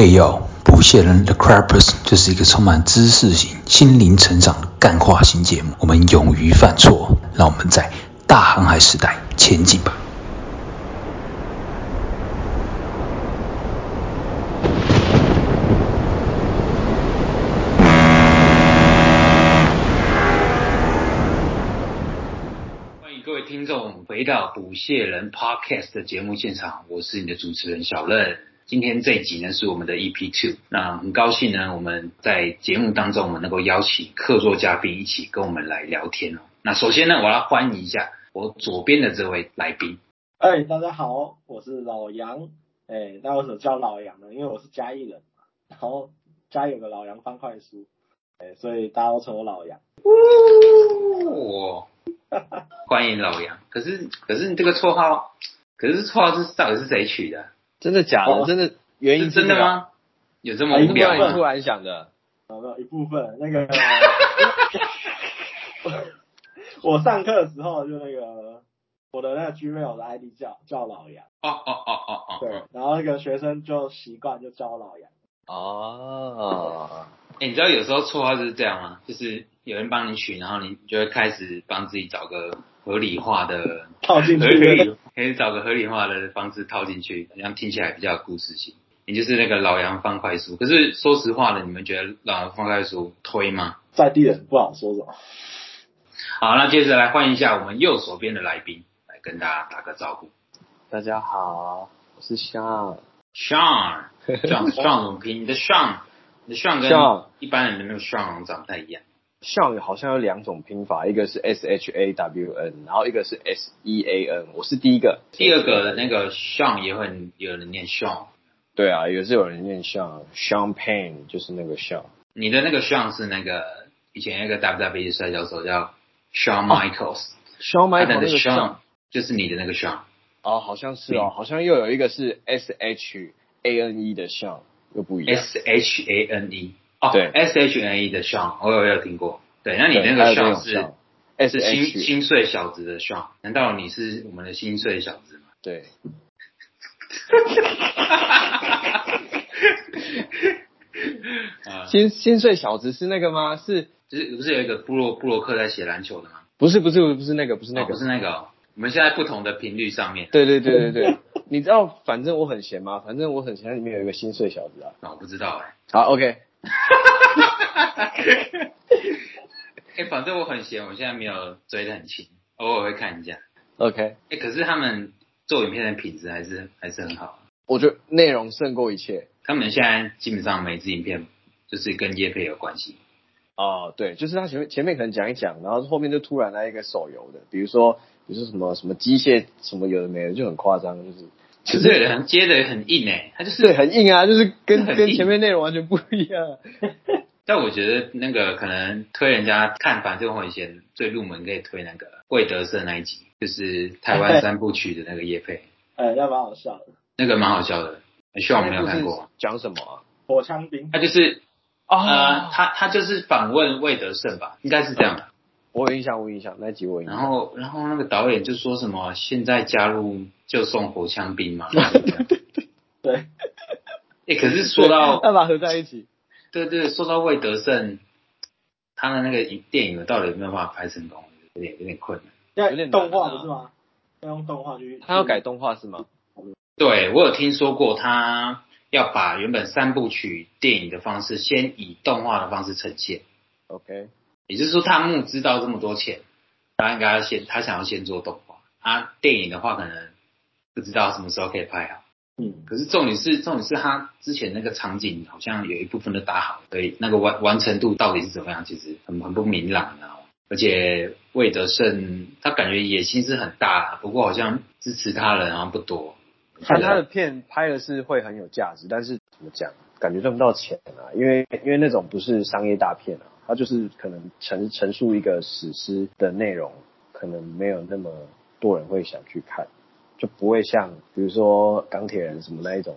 嘿哟，不屑人 The Crappers 就是一个充满知识型、心灵成长的干化型节目。我们勇于犯错，让我们在大航海时代前进吧。欢迎各位听众回到捕蟹人 Podcast 的节目现场，我是你的主持人小任。今天这一集呢是我们的 EP Two，那很高兴呢，我们在节目当中我们能够邀请客座嘉宾一起跟我们来聊天哦。那首先呢，我要欢迎一下我左边的这位来宾。哎，大家好，我是老杨。哎，那为什么叫老杨呢？因为我是嘉义人嘛，然后嘉义有个老杨方块书，哎，所以大家都称我老杨。哇，欢迎老杨。可是可是你这个绰号，可是绰号是到底是谁取的？真的假的？哦真的原因真的？吗？有这么哎无聊吗突然想的，有没有一部分那个？我上课的时候就那个我的那个 Gmail 的 ID 叫叫老杨，哦哦哦哦哦，对，然后那个学生就习惯就叫我老杨。哦，哎、你知道有时候绰号就是这样吗？就是有人帮你取，然后你就会开始帮自己找个合理化的套进去合理，可以找个合理化的方式套进去，这样听起来比较有故事性。也就是那个老杨方块书。可是说实话的，你们觉得老杨方块书推吗？在地人不好说什么。好，那接着来欢迎一下我们右手边的来宾，来跟大家打个招呼。大家好，我是香。Sean，Sean Sean 怎么拼？你的 Sean，你的 Sean 跟一般人的那个 Sean 长不太一样。像好像有两种拼法，一个是 S H A W N，然后一个是 S E A N。我是第一个，第二个那个 Sean 也很有人念 Sean，对啊，也是有人念 Sean，Sean Payne 就是那个 Sean。你的那个 Sean 是那个以前那个 WWE 摔跤手叫 Shawn Michaels，、Shawn Michaels 的 Sean，就是你的那个 Sean。哦，好像是哦，好像又有一个是 S H A N E 的 Sean，，又不一样。S H A N E 哦，对，S H N E 的 Sean，我有我有听过。对，那你那个 Sean 是 S 是心心碎小子的 Sean？难道你是我们的心碎小子吗？对，啊，心心碎小子是那个吗？是就是不是有一个布洛布洛克在写篮球的吗？不是不是不是那个不是那哦个不是那个哦，我们现在不同的频率上面。对对对对对，你知道反正我很闲吗？反正我很闲，里面有一个心碎小子啊。啊，我不知道哎、好，OK，哎、反正我很闲，我现在没有追得很勤，偶尔会看一下。OK，哎、可是他们做影片的品质还是还是很好。我觉得内容胜过一切。他们现在基本上每支影片就是跟叶配有关系。哦，对，就是他前面前面可能讲一讲，然后后面就突然来一个手游的，比如说比如说什么什么机械什么有的没的，就很夸张，就是可是有人接的很硬哎、他就是对，很硬啊，就是跟跟前面内容完全不一样。但我觉得那个可能推人家看反正我以前最入门可以推那个魏德胜那一集，就是台湾三部曲的那个叶配，哎，那蛮好笑的。那个蛮好笑的，希望我没有看过。讲什么啊？火枪兵他就是啊呃，他他就是访问魏德胜吧，应该是这样的。我有印象，我有印象，那集我有印象。然后然后那个导演就说什么现在加入就送火枪兵嘛。对，哎、可是说到 要把合在一起。对对，说到魏德胜，他的那个影电影到底有没有办法拍成功？有点有点困难。要有点动画不是吗？要用动画去。他要改动画是吗？对我有听说过，他要把原本三部曲电影的方式，先以动画的方式呈现。OK，也就是说，他募资到这么多钱，他应该要先，他想要先做动画。啊，电影的话，可能不知道什么时候可以拍好。嗯，可是重点是，重点是他之前那个场景好像有一部分都搭好，所以那个完完成度到底是怎么样，其实很很不明朗，你知道吗？而且魏德胜他感觉野心是很大啦，不过好像支持他的人好像不多。看他的片拍的是会很有价值，但是怎么讲，感觉赚不到钱啊，因为因为那种不是商业大片啊，它就是可能陈陈述一个史诗的内容，可能没有那么多人会想去看，就不会像比如说钢铁人什么那一种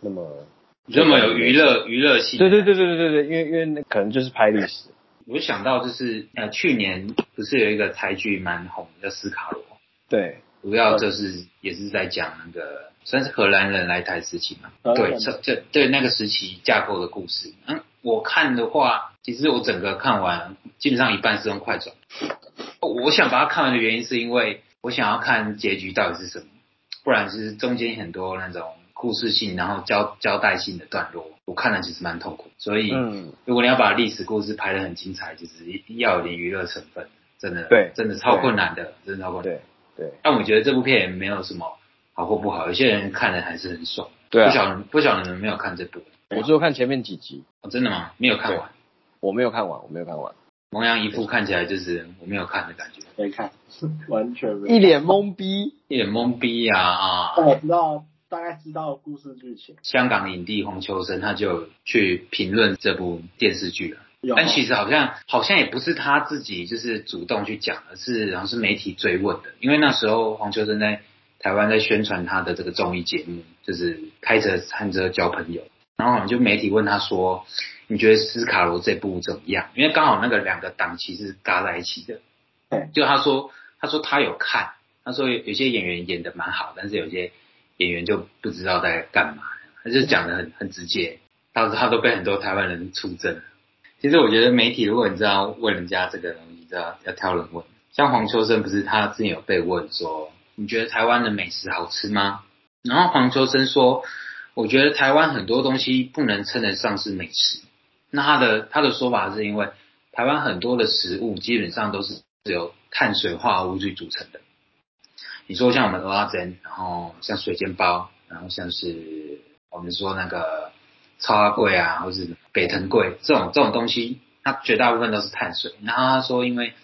那么这么有娱乐娱乐性。对对对对对对对，因为因为那可能就是拍历史，我就想到就是呃，去年不是有一个台剧蛮红的叫《斯卡罗》，对主要就是也是在讲那个算是荷兰人来台时期嘛，对，这这对那个时期架构的故事。嗯，我看的话，其实我整个看完基本上一半是用快转。我想把它看完的原因是因为我想要看结局到底是什么，不然是中间很多那种故事性，然后交交代性的段落，我看了其实蛮痛苦。所以，嗯，如果你要把历史故事拍得很精彩，就是要有点娱乐成分，真的，对真的超困难的，真的超困难。对对但我觉得这部片也没有什么好或不好，有些人看的还是很爽。对啊，不晓得不晓得你们没有看这部、我只有看前面几集，哦，真的吗？没有看完。我没有看完，我没有看完，蒙阳一副看起来就是我没有看的感觉，没看，完全没有。一脸懵逼。一脸懵逼呀啊！但我知道大概知道故事剧情，香港影帝黄秋生他就去评论这部电视剧了。有但其实好像好像也不是他自己就是主动去讲，而是好像是媒体追问的。因为那时候黄秋生在台湾在宣传他的这个综艺节目，就是开着餐车交朋友，然后好像就媒体问他说：“你觉得斯卡罗这部怎么样？”因为刚好那个两个档期是搭在一起的。对，就他说他说他有看，他说有有些演员演的蛮好，但是有些演员就不知道在干嘛，他就讲的很很直接，他他都被很多台湾人出征了。其实我觉得媒体，如果你知道问人家这个东西，知道要挑人问。像黄秋生不是他之前有被问说，你觉得台湾的美食好吃吗？然后黄秋生说，我觉得台湾很多东西不能称得上是美食。那他的他的说法是因为台湾很多的食物基本上都是由碳水化合物去组成的。你说像我们蚵仔煎，然后像水煎包，然后像是我们说那个超贵啊，或是北藤贵这种这种东西，它绝大部分都是碳水。然后他说，因为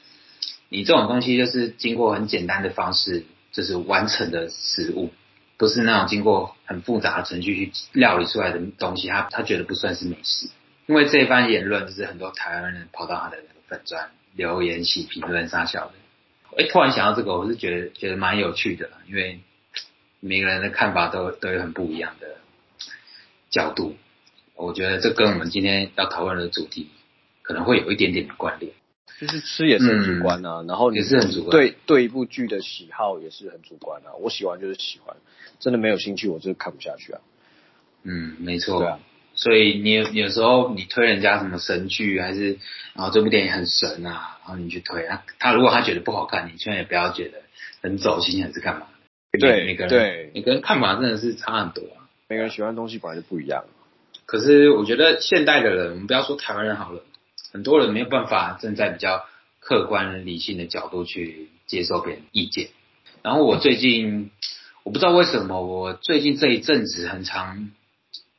你这种东西就是经过很简单的方式，就是完成的食物，不是那种经过很复杂的程序去料理出来的东西，他他觉得不算是美食。因为这一番言论，就是很多台湾人跑到他的粉砖留言写评论撒笑的。哎，突然想到这个，我是觉得觉得蛮有趣的，因为每个人的看法都都有很不一样的角度。我觉得这跟我们今天要讨论的主题可能会有一点点的关联。就是吃也是很主观啊，然后也是很主观对对一部剧的喜好也是很主观啊。我喜欢就是喜欢，真的没有兴趣我就是看不下去啊。嗯，没错。对啊，所以你有有时候你推人家什么神剧，还是然后这部电影很神啊，然后你去推他，他如果他觉得不好看，你千万也不要觉得很走心还是干嘛。对每个人对每个人看法真的是差很多啊。每个人喜欢的东西本来就不一样。可是我觉得现代的人，我们不要说台湾人好了，很多人没有办法站在比较客观理性的角度去接受别人意见。然后我最近我不知道为什么，我最近这一阵子很常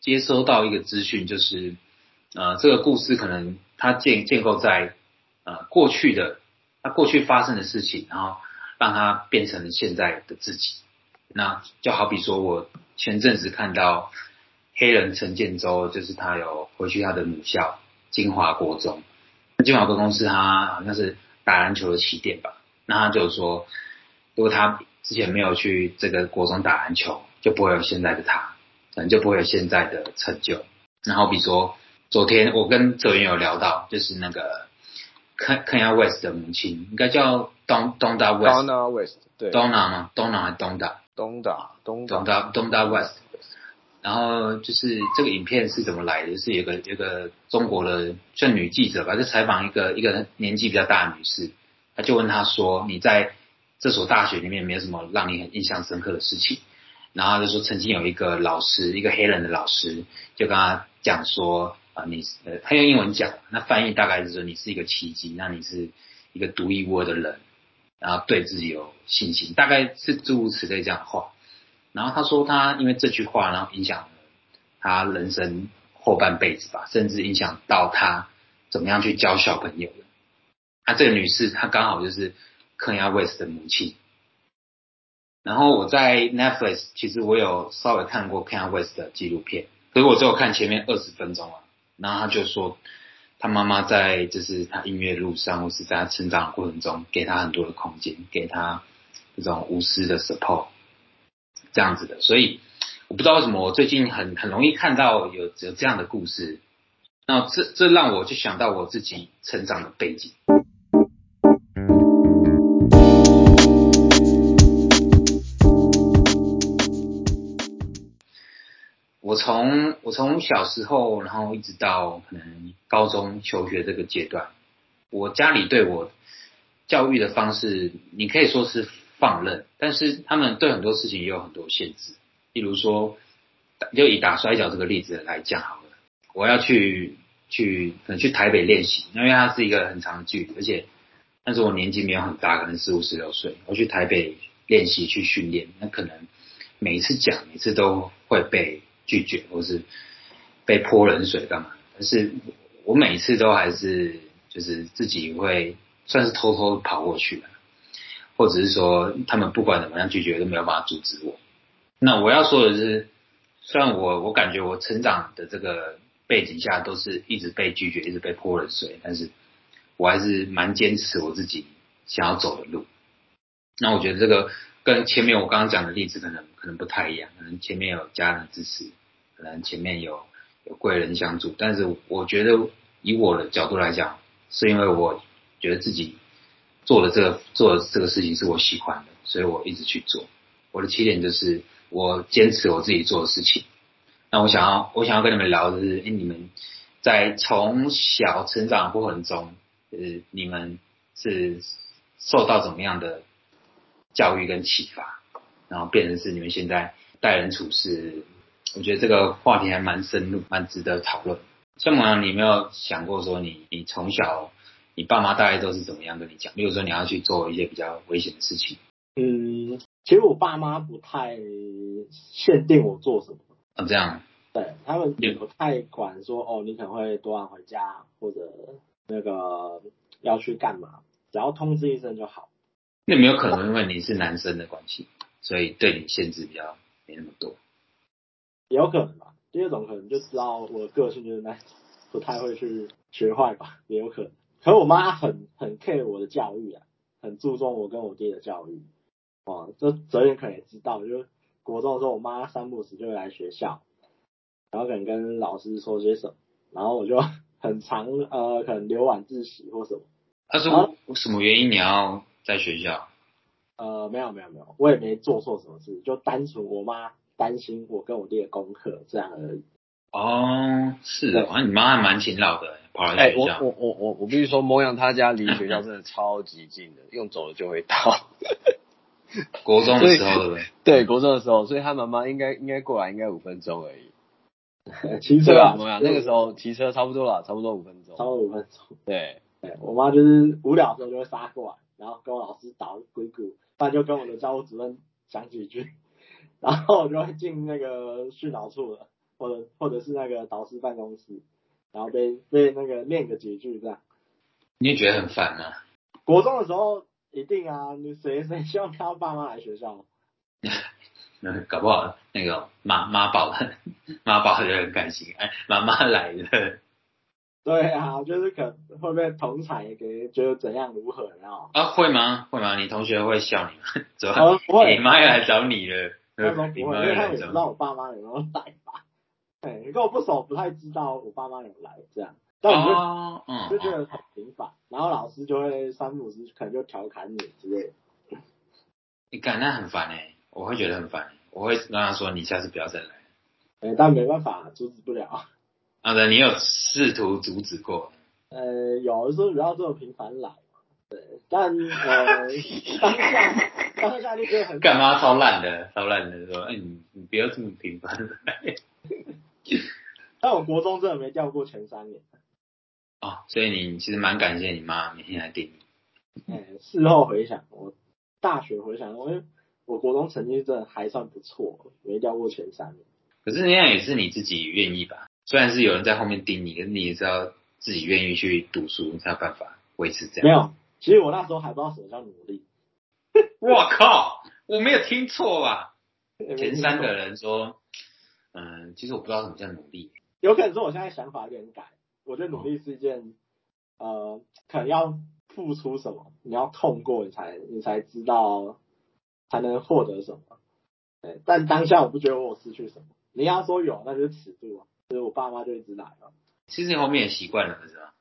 接收到一个资讯，就是呃这个故事可能它建建构在呃过去的它过去发生的事情，然后让它变成了现在的自己。那就好比说我前阵子看到。黑人陈建州就是他有回去他的母校金华国中，金华国中是他好像是打篮球的起点吧。那他就说，如果他之前没有去这个国中打篮球，就不会有现在的他，可能就不会有现在的成就。然后比如说，昨天我跟哲源有聊到，就是那个 Kanye West 的母亲，应该叫 Don Donda West。Donna West 对 Donna 吗？Donna 还是 Donda？东打东打 Donda Donda West。然后就是这个影片是怎么来的？是有个有个中国的算女记者吧，就采访一个一个年纪比较大的女士，她就问她说：“你在这所大学里面没有什么让你很印象深刻的事情？”然后就说曾经有一个老师，一个黑人的老师，就跟他讲说：“啊、你呃，他用英文讲，那翻译大概是说你是一个奇迹，那你是一个独一无二的人，然后对自己有信心，大概是诸如此类这样的话。”然后他说他因为这句话，然后影响了他人生后半辈子吧，甚至影响到他怎么样去教小朋友的。那、这个女士她刚好就是科亚 West 的母亲。然后我在 Netflix 其实我有稍微看过 Kanye West 的纪录片，可是我只有看前面二十分钟啊。然后他就说，他妈妈在就是他音乐路上或是在他成长的过程中，给他很多的空间，给他这种无私的 support。这样子的。所以我不知道为什么我最近很很容易看到有有这样的故事，那这这让我就想到我自己成长的背景。我从我从小时候，然后一直到可能高中求学这个阶段，我家里对我教育的方式，你可以说是放任，但是他们对很多事情也有很多限制。例如说，就以打摔跤这个例子来讲好了，我要去去可能去台北练习，因为它是一个很长的距离，而且但是我年纪没有很大，可能十五十六岁，我去台北练习去训练，那可能每一次讲，每次都会被拒绝，或是被泼冷水干嘛？但是我每一次都还是就是自己会算是偷偷跑过去的，或者是说他们不管怎么样拒绝都没有办法阻止我。那我要说的是，虽然我我感觉我成长的这个背景下都是一直被拒绝，一直被泼冷水，但是我还是蛮坚持我自己想要走的路。那我觉得这个跟前面我刚刚讲的例子可能可能不太一样，可能前面有家人支持，可能前面有有贵人相助，但是我觉得以我的角度来讲，是因为我觉得自己做的这个做的这个事情是我喜欢的，所以我一直去做。我的起点就是我坚持我自己做的事情。那我想要我想要跟你们聊的是，哎，你们在从小成长过程中，呃，你们是受到怎么样的教育跟启发，然后变成是你们现在待人处事，我觉得这个话题还蛮深入，蛮值得讨论。像我，你有没有想过说，你你从小你爸妈大概都是怎么样跟你讲？比如说你要去做一些比较危险的事情，嗯，其实我爸妈不太限定我做什么，啊，这样，对他们也不太管说哦，你可能会多晚回家，或者那个要去干嘛，只要通知一声就好。那有没有可能因为你是男生的关系，所以对你限制比较没那么多？也有可能吧。第二种可能就知道我的个性就是那不太会去学坏吧，也有可能。可是我妈很很 care 我的教育啊，很注重我跟我弟的教育。哦，这哲远可能也知道，就国中的时候，我妈三不时就会来学校，然后可能跟老师说些什么，然后我就很常呃可能留晚自习或什么。他说什么原因你要在学校？呃，没有没有没有，我也没做错什么事，就单纯我妈担心我跟我弟的功课这样而已。哦，是的，好像你妈还蛮勤劳的，跑来哎、我学校。我我我我必须说，模样他家离学校真的超级近的，用走了就会到。国中的时候，对不对？对，国中的时候，所以他妈妈应该应该过来应该五分钟而已。骑车啊对吧？，模样那个时候骑车差不多了，差不多五分钟。差不多五分钟。对，对我妈就是无聊的时候就会杀过来，然后跟我老师捣鬼鼓，不然就跟我的教务主任讲几句，然后我就会进那个训导处了，或者或者是那个导师办公室，然后被被那个念个几句这样。你也觉得很烦吗？国中的时候一定啊，你谁谁希望看到爸妈来学校？那搞不好那个妈妈宝 妈宝就很开心，哎，妈妈来了对啊，就是可会被同彩给觉得怎样如何，然后啊？会吗？会吗？你同学会笑你吗？怎么？呃不会 你妈要来找你了，不会，因为他也。知道我爸妈有没有来吧。对，跟我不熟，不太知道我爸妈有来这样，但我就、哦，嗯，就觉得很频繁，然后老师就会三不五时可能就调侃你之类的。你感那很烦哎，我会觉得很烦，我会跟他说你下次不要再来。哎，但没办法，阻止不了。好的，你有试图阻止过？呃，有的时候不要这么频繁来。对，但呃，当下当下就觉得很干嘛超烂的，超烂的说，哎、你你不要这么频繁来 但我国中真的没掉过前三年。哦，所以你其实蛮感谢你妈每天来盯你。哎，事后回想，我大学回想，我我国中成绩真的还算不错，没掉过前三名。可是那样也是你自己愿意吧？虽然是有人在后面盯你，可是你也是要自己愿意去读书，才有办法维持这样。没有，其实我那时候还不知道什么叫努力。我靠，我没有听错吧？前三个人说，嗯，其实我不知道什么叫努力。有可能是我现在想法有点改。我觉得努力是一件，呃，可能要付出什么，你要痛过，你才你才知道，才能获得什么。对，但当下我不觉得我失去什么。你要说有，那就是尺度啊。就是我爸妈就一直来了，其实你后面也习惯了，是吧？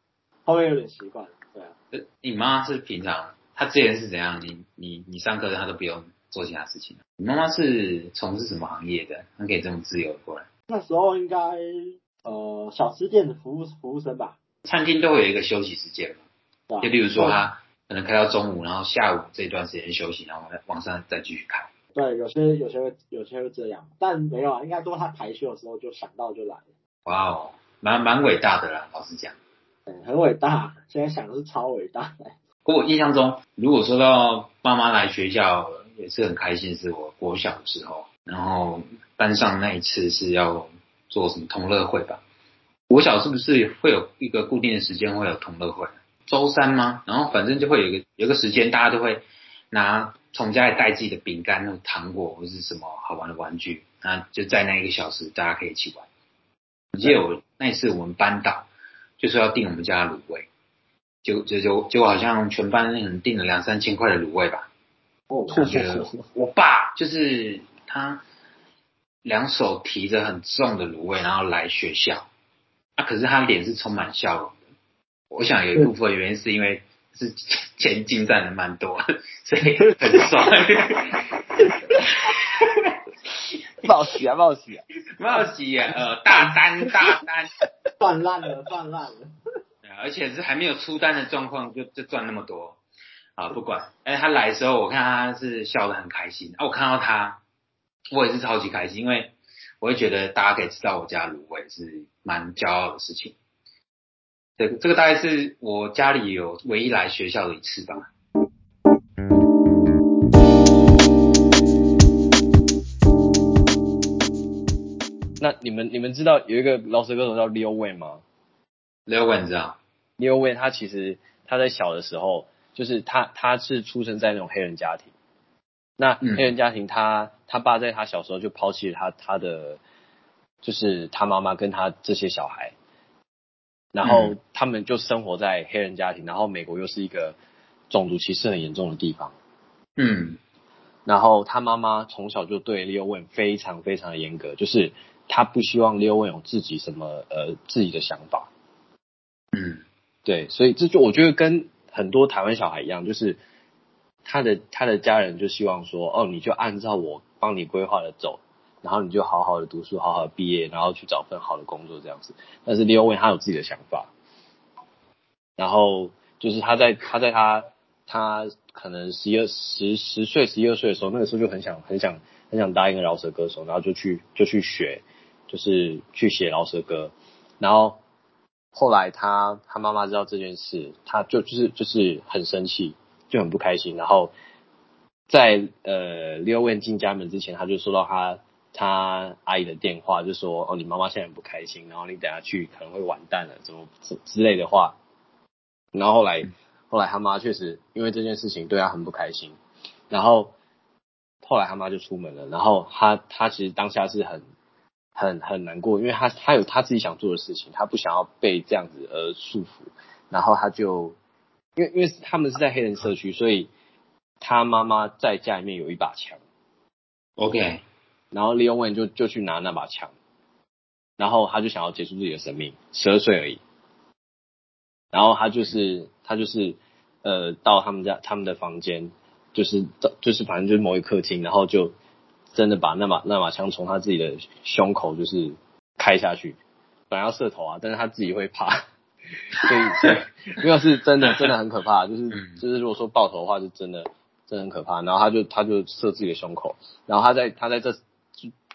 后面有点习惯了。对啊，呃你妈是平常，她之前是怎样？你你你上课她都不用做其他事情。你妈妈是从事什么行业的？她可以这么自由过来？那时候应该呃小吃店的服务服务生吧，餐厅都会有一个休息时间嘛，对？就例如说他可能开到中午，然后下午这段时间休息，然后晚上再继续开。对，有些有些会有些会这样，但没有啊，应该都是他排休的时候就想到就来了，哇哦，蛮蛮伟大的啦，老实讲。嗯，很伟大。现在想的是超伟大的。不过我印象中，如果说到妈妈来学校也是很开心，是我国小的时候，然后班上那一次是要做什么同乐会吧？国小是不是会有一个固定的时间会有同乐会？周三吗？然后反正就会有一个有个时间，大家都会拿从家里带自己的饼干、糖果或是什么好玩的玩具，那就在那一个小时大家可以一起玩。我记得我那一次我们班导就说要订我们家的卤味，就就就结果好像全班人订了两三千块的卤味吧。哦，我觉得我爸就是他两手提着很重的卤味，然后来学校，啊，可是他脸是充满笑容的。我想有一部分原因是因为是钱进站的蛮多，所以很爽。冒喜啊报喜啊！冒喜啊，呃，大单大单，赚烂了，赚烂了。而且是还没有出单的状况就就赚那么多啊！不管，哎，他来的时候我看他是笑得很开心，啊，我看到他，我也是超级开心，因为我会觉得大家可以吃到我家卤味是蛮骄傲的事情。这个这个大概是我家里有唯一来学校的一次吧。那你们你们知道有一个饶舌歌手叫 Lil Wayne 吗刘文你知道？？Lil Wayne 他其实他在小的时候，就是他他是出生在那种黑人家庭。那嗯黑人家庭他，他爸在他小时候就抛弃了他他的，就是他妈妈跟他这些小孩，然后嗯他们就生活在黑人家庭，然后美国又是一个种族歧视很严重的地方。嗯然后他妈妈从小就对 Leo Wayne 非常非常的严格，就是他不希望 Leo Wayne 有自己什么呃自己的想法。嗯对，所以这就我觉得跟很多台湾小孩一样，就是他的他的家人就希望说，哦，你就按照我帮你规划的走，然后你就好好的读书，好好的毕业，然后去找份好的工作这样子。但是 Leo w n 他有自己的想法，然后就是他在他在他他可能十一二十十岁十一二岁的时候，那个时候就很想很想很想当一个饶舌歌手，然后就去就去学，就是去写饶舌歌，然后后来他他妈妈知道这件事，他就就是就是很生气，就很不开心，然后在呃 Leo Wayne 进家门之前，他就收到他他阿姨的电话，就说哦你妈妈现在很不开心，然后你等下去可能会完蛋了，怎么之之类的话，然后后来后来他妈确实因为这件事情对他很不开心，然后后来他妈就出门了，然后他他其实当下是很很很难过，因为他他有他自己想做的事情，他不想要被这样子而束缚，然后他就因为因为他们是在黑人社区，所以他妈妈在家里面有一把枪，，OK，然后 Leo Wayne 就就去拿那把枪，然后他就想要结束自己的生命，十二岁而已。然后他就是他就是呃到他们家他们的房间，就是就是反正就是某一客厅，然后就真的把那把那把枪从他自己的胸口就是开下去，本来要射头啊，但是他自己会怕，所以所以没有是真的真的很可怕，就是嗯就是如果说爆头的话，就真的真的很可怕。然后他就他就射自己的胸口，然后他在他在这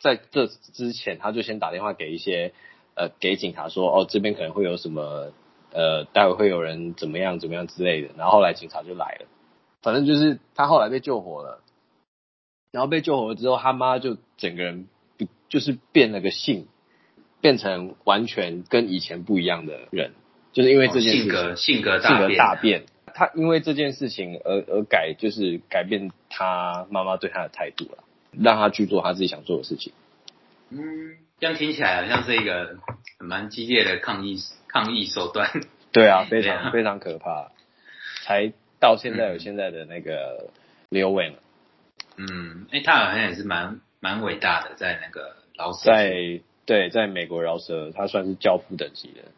在这之前，他就先打电话给一些呃给警察说，哦这边可能会有什么呃待会会有人怎么样怎么样之类的。然后后来警察就来了，反正就是他后来被救活了，然后被救活了之后，他妈就整个人不就是变了个性，变成完全跟以前不一样的人，就是因为这件事情。性格性格性格大变。他因为这件事情而而改，就是改变他妈妈对他的态度了，让他去做他自己想做的事情。嗯，这样听起来好像是一个蛮激烈的抗议抗议手段。对啊，非常非常可怕，才到现在有现在的那个 Leo Wayne，嗯，哎、他好像也是蛮蛮伟大的，在那个饶舌在对在美国饶舌，他算是教父等级的，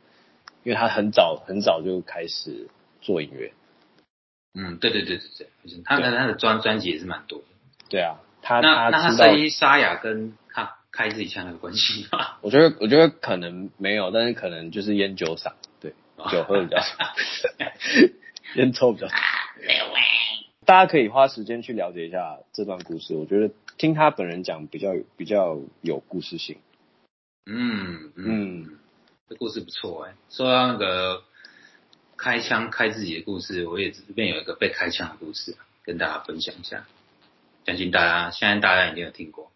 因为他很早很早就开始做音乐。嗯，对对对对对，就是他的他的专专辑也是蛮多的。对啊，他那那他他知道声音沙哑跟他开自己枪有关系吗？我觉得我觉得可能没有，但是可能就是烟酒嗓，对，酒喝比较少，烟抽比较少。大家可以花时间去了解一下这段故事，我觉得听他本人讲比较比较有故事性。嗯嗯，嗯，这故事不错哎。说到那个开枪开自己的故事，我也这边有一个被开枪的故事，跟大家分享一下。相信大家现在大家一定有听过，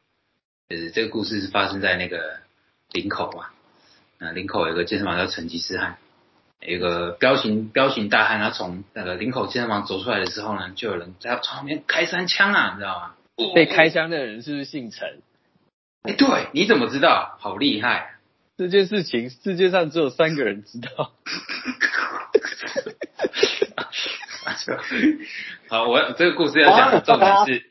就是这个故事是发生在那个林口嘛。那林口有一个健身房叫成吉思汗，有一个彪形彪形大汉，他从那个林口健身房走出来的时候呢，就有人在他旁边开三枪啊，你知道吗？被开枪的人是不是姓陈？哎，对，你怎么知道？好厉害！这件事情世界上只有三个人知道。好，我这个故事要讲的重点是，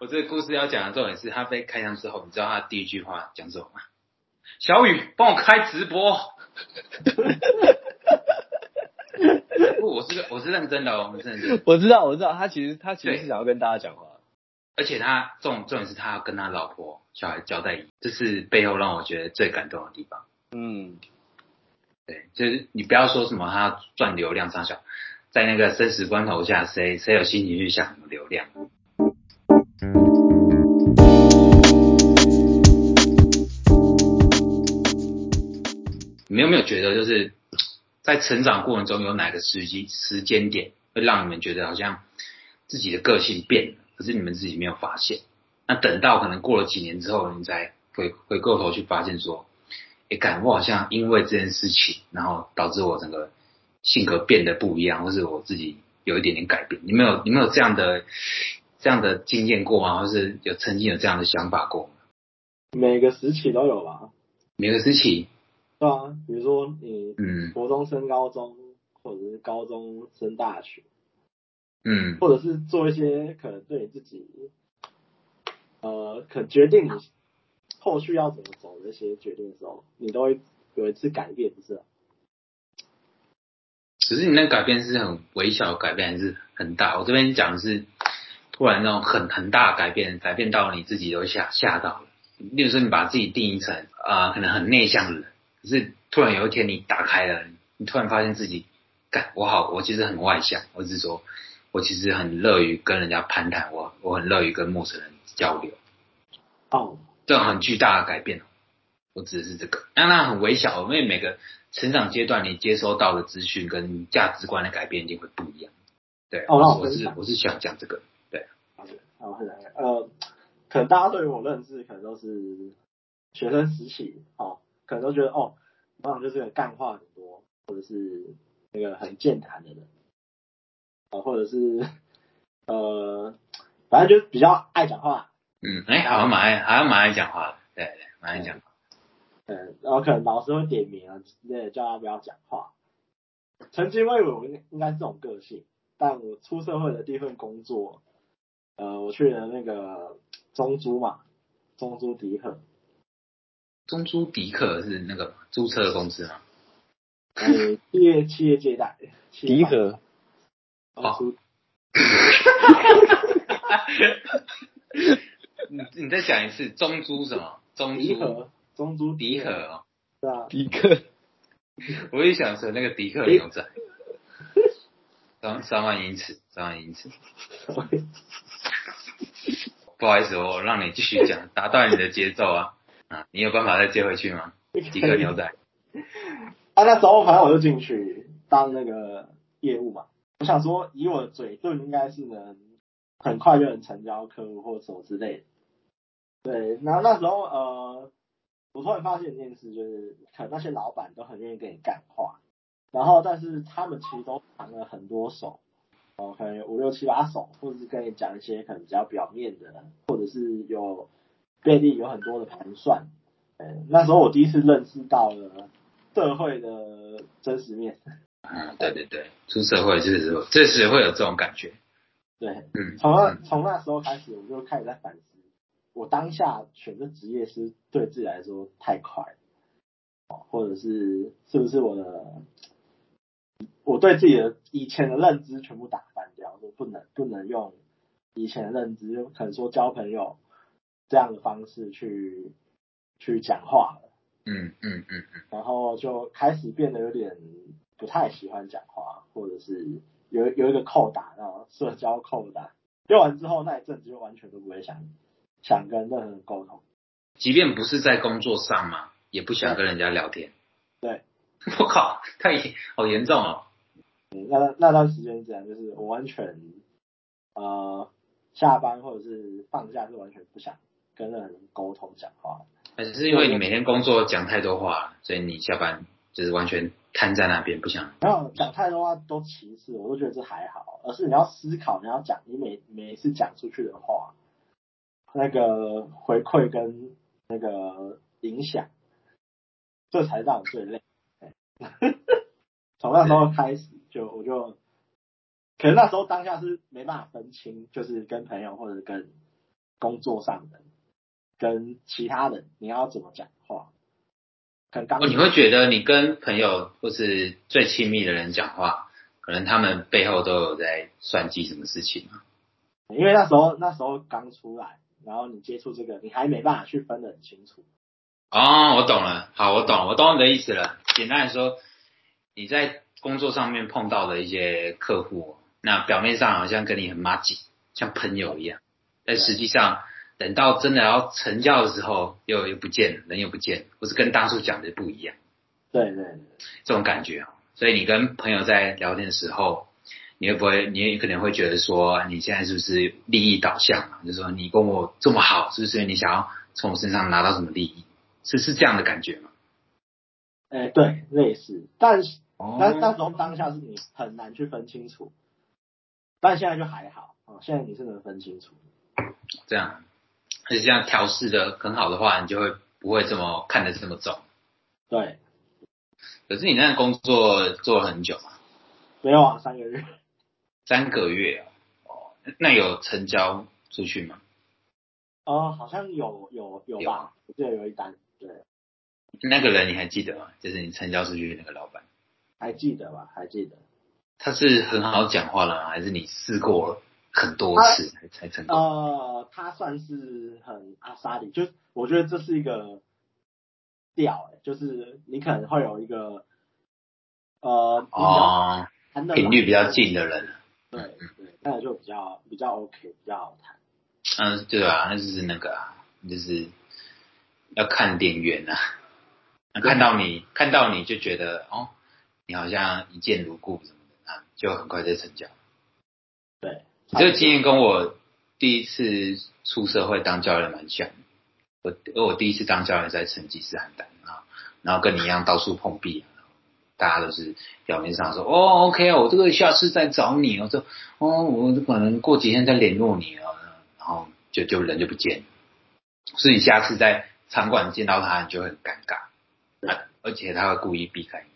我这个故事要讲的重点是他被开枪之后，你知道他第一句话讲什么吗？小雨，帮我开直播。不，我是我是认真的哦，我是认真的。我知道，我知道，他其实他其实是想要跟大家讲话。而且他重重点是他要跟他老婆小孩交代，这是背后让我觉得最感动的地方。嗯，对，就是你不要说什么他要赚流量上小，在那个生死关头下，谁谁有心情去想流量？你们有没有觉得，就是在成长过程中有哪个时机时间点会让你们觉得好像自己的个性变了，可是你们自己没有发现？那等到可能过了几年之后，你才回回过头去发现说，诶，感我好像因为这件事情，然后导致我整个性格变得不一样，或是我自己有一点点改变。你们有你们有这样的这样的经验过吗？或是有曾经有这样的想法过吗？每个时期都有吧？每个时期，对啊，比如说你嗯国中升高中，或者是高中升大学，嗯或者是做一些可能对你自己，呃，可决定你后续要怎么走的一些决定的时候，你都会有一次改变，不是啊？只是你那个改变是很微小的改变，还是很大？我这边讲的是突然那种很很大的改变，改变到你自己都吓吓到了。例如说，你把自己定义成啊、呃可能很内向的人，可是突然有一天你打开了，你突然发现自己，干我好，我其实很外向，或是说我其实很乐于跟人家攀谈，我我很乐于跟陌生人交流，哦，这种很巨大的改变。我指的是这个，那那很微小，因为每个成长阶段你接收到的资讯跟价值观的改变一定会不一样。对，哦我我是我是想讲这个，对，好的，呃，可能大家对于我认识可能都是学生时期，哦，可能都觉得哦，往往就是个干话很多，或者是那个很健谈的人，啊、或者是呃，反正就比较爱讲话，嗯，哎、好像蛮爱，好像蛮爱讲话的，对对，蛮爱讲话。嗯，然后可能老师会点名啊之类的，叫他不要讲话。曾经我以为我应应该是这种个性，但我出社会的第一份工作，呃，我去了那个中租嘛，中租迪克，中珠迪克是那个租车的公司吗？呃，企业企业借贷，迪和中租 你你再讲一次，中珠什么？中珠，中珠。迪克哦，对啊，迪克，我也想成那个迪克牛仔，三三万英尺，三万英尺。不好意思，我让你继续讲，打断你的节奏啊啊！你有办法再接回去吗？迪克牛仔，啊，那时候反正我就进去当那个业务嘛。我想说，以我的嘴遁，应该是能很快就能成交客户或什么之类的。对，然后那时候呃，我突然发现一件事，就是可能那些老板都很愿意跟你干话，然后但是他们其实都藏了很多手，哦，可能有五六七八手，或者是跟你讲一些可能比较表面的，或者是有背地有很多的盘算。嗯，那时候我第一次认识到了社会的真实面。嗯，对对对，出社会确实确实会有这种感觉，对，嗯，从从那时候开始，我就开始在反思，我当下选择职业是对自己来说太快了，哦或者是是不是我的我对自己的以前的认知全部打翻掉，就不能不能用以前的认知，可能说交朋友这样的方式去去讲话了，嗯嗯嗯嗯，然后就开始变得有点不太喜欢讲话，或者是有有一个扣打，然后社交扣打，用完之后那一阵子就完全都不会想想跟任何人沟通。即便不是在工作上嘛，也不想跟人家聊天。对，我靠，太严好严重哦。嗯那那段时间是这样，就是我完全呃下班或者是放假是完全不想跟任何人沟通讲话。还是因为你每天工作讲太多话了，所以你下班就是完全瘫在那边不想。然后讲太多话都其次，我都觉得这还好，而是你要思考，你要讲你每每一次讲出去的话，那个回馈跟那个影响，这才让我最累。从那时候开始，就我就，可能那时候当下是没办法分清，就是跟朋友或者跟工作上的，跟其他人你要怎么讲话。哦，你会觉得你跟朋友或是最亲密的人讲话，可能他们背后都有在算计什么事情吗？因为那时候那时候刚出来，然后你接触这个，你还没办法去分得很清楚。哦，我懂了，好，我懂了，我懂你的意思了。简单来说，你在工作上面碰到的一些客户，那表面上好像跟你很麻吉，像朋友一样，但实际上等到真的要成交的时候，又又不见了，人又不见了，或是跟当初讲的不一样，对对对，这种感觉。所以你跟朋友在聊天的时候，你会不会，你也可能会觉得说，你现在是不是利益导向嘛？就是说你跟我这么好，是不是你想要从我身上拿到什么利益？是是这样的感觉吗？哎、对，类似，但是哦但那时候当下是你很难去分清楚，但现在就还好啊、现在你是能分清楚。这样，而且这样调试的很好的话，你就会不会这么看得这么重。对，可是你那个工作做了很久嘛，没有啊，三个月。三个月哦，哦那有成交出去吗？哦，好像有有有有吧，我记得有一单，对，那个人你还记得吗？就是你成交出去的那个老板，还记得吧？还记得。他是很好讲话了？还是你试过很多次才才成功？呃，他算是很阿萨里，就是我觉得这是一个调、欸，就是你可能会有一个呃，哦，频率比较近的人，对对，那就比较比较 OK，比较好谈。嗯，对啊，那就是那个啊，就是要看点缘啊。看到你，看到你就觉得哦，你好像一见如故什么的啊，就很快就成交。对，你这个经验跟我第一次出社会当教练蛮像。我我第一次当教练在成吉思汗丹啊，然后跟你一样到处碰壁，大家都是表面上说哦 OK 啊，我这个下次再找你，我说哦我可能过几天再联络你啊，然后就就人就不见了，所以下次在场馆见到他，你就会很尴尬，而且他会故意避开你，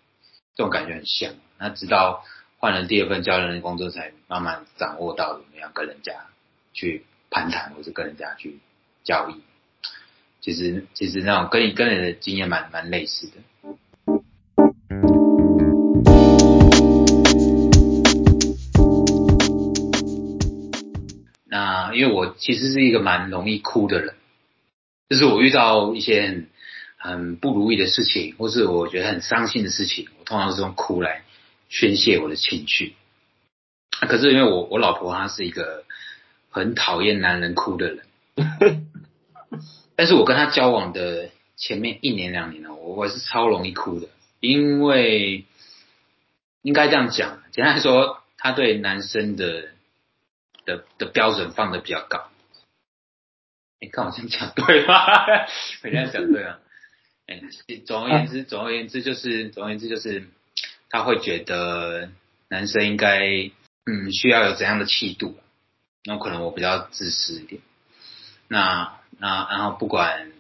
这种感觉很像。那直到换了第二份教练的工作，才慢慢掌握到怎么样跟人家去攀谈，或者跟人家去交易。其实其实那种跟你跟人的经验蛮蛮类似的。那因为我其实是一个蛮容易哭的人，就是我遇到一些很很不如意的事情，或是我觉得很伤心的事情，我通常是用哭来宣泄我的情绪。啊可是因为我我老婆她是一个很讨厌男人哭的人，但是我跟她交往的前面一年两年呢，我我是超容易哭的，因为应该这样讲，简单来说，她对男生的的的标准放的比较高。你看我这样讲对吗？我这样讲对吗？哎，总而言之，总而言之就是，总而言之就是，他会觉得男生应该，嗯，需要有怎样的气度，那可能我比较自私一点。那那然后不管，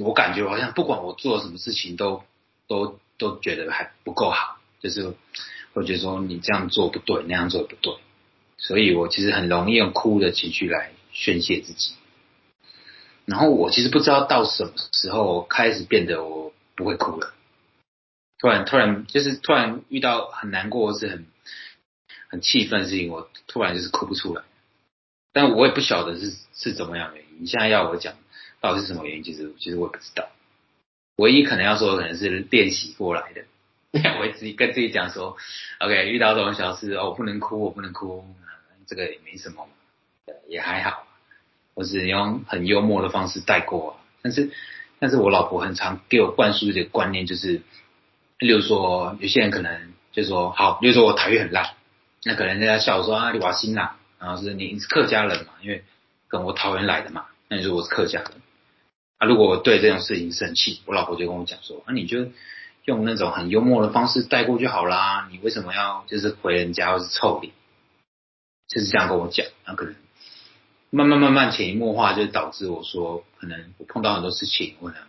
我感觉好像不管我做什么事情都都都觉得还不够好，就是会觉得说你这样做不对，那样做不对，所以我其实很容易用哭的情绪来宣泄自己。然后我其实不知道到什么时候开始变得我不会哭了，突然突然就是突然遇到很难过或是很很气愤的事情，我突然就是哭不出来。但我也不晓得是是怎么样的原因。你现在要我讲到底是什么原因，其实其实我也不知道。唯一可能要说的可能是练习过来的。我自己跟自己讲说，OK，遇到这种小事，哦，我不能哭，我不能哭，这个也没什么，也还好。我是用很幽默的方式带过，但是但是我老婆很常给我灌输一个观念，就是例如说有些人可能就说好，例如说我台语很烂，那可能人家笑说啊你瓦新啦，然后是你是客家人嘛，因为跟我桃园来的嘛，那你说我是客家人，啊如果我对这种事情生气，我老婆就跟我讲说，啊你就。用那种很幽默的方式带过就好啦，你为什么要就是回人家或是臭脸？就是这样跟我讲，那可能慢慢慢慢潜移默化，就导致我说，可能我碰到很多事情，我可能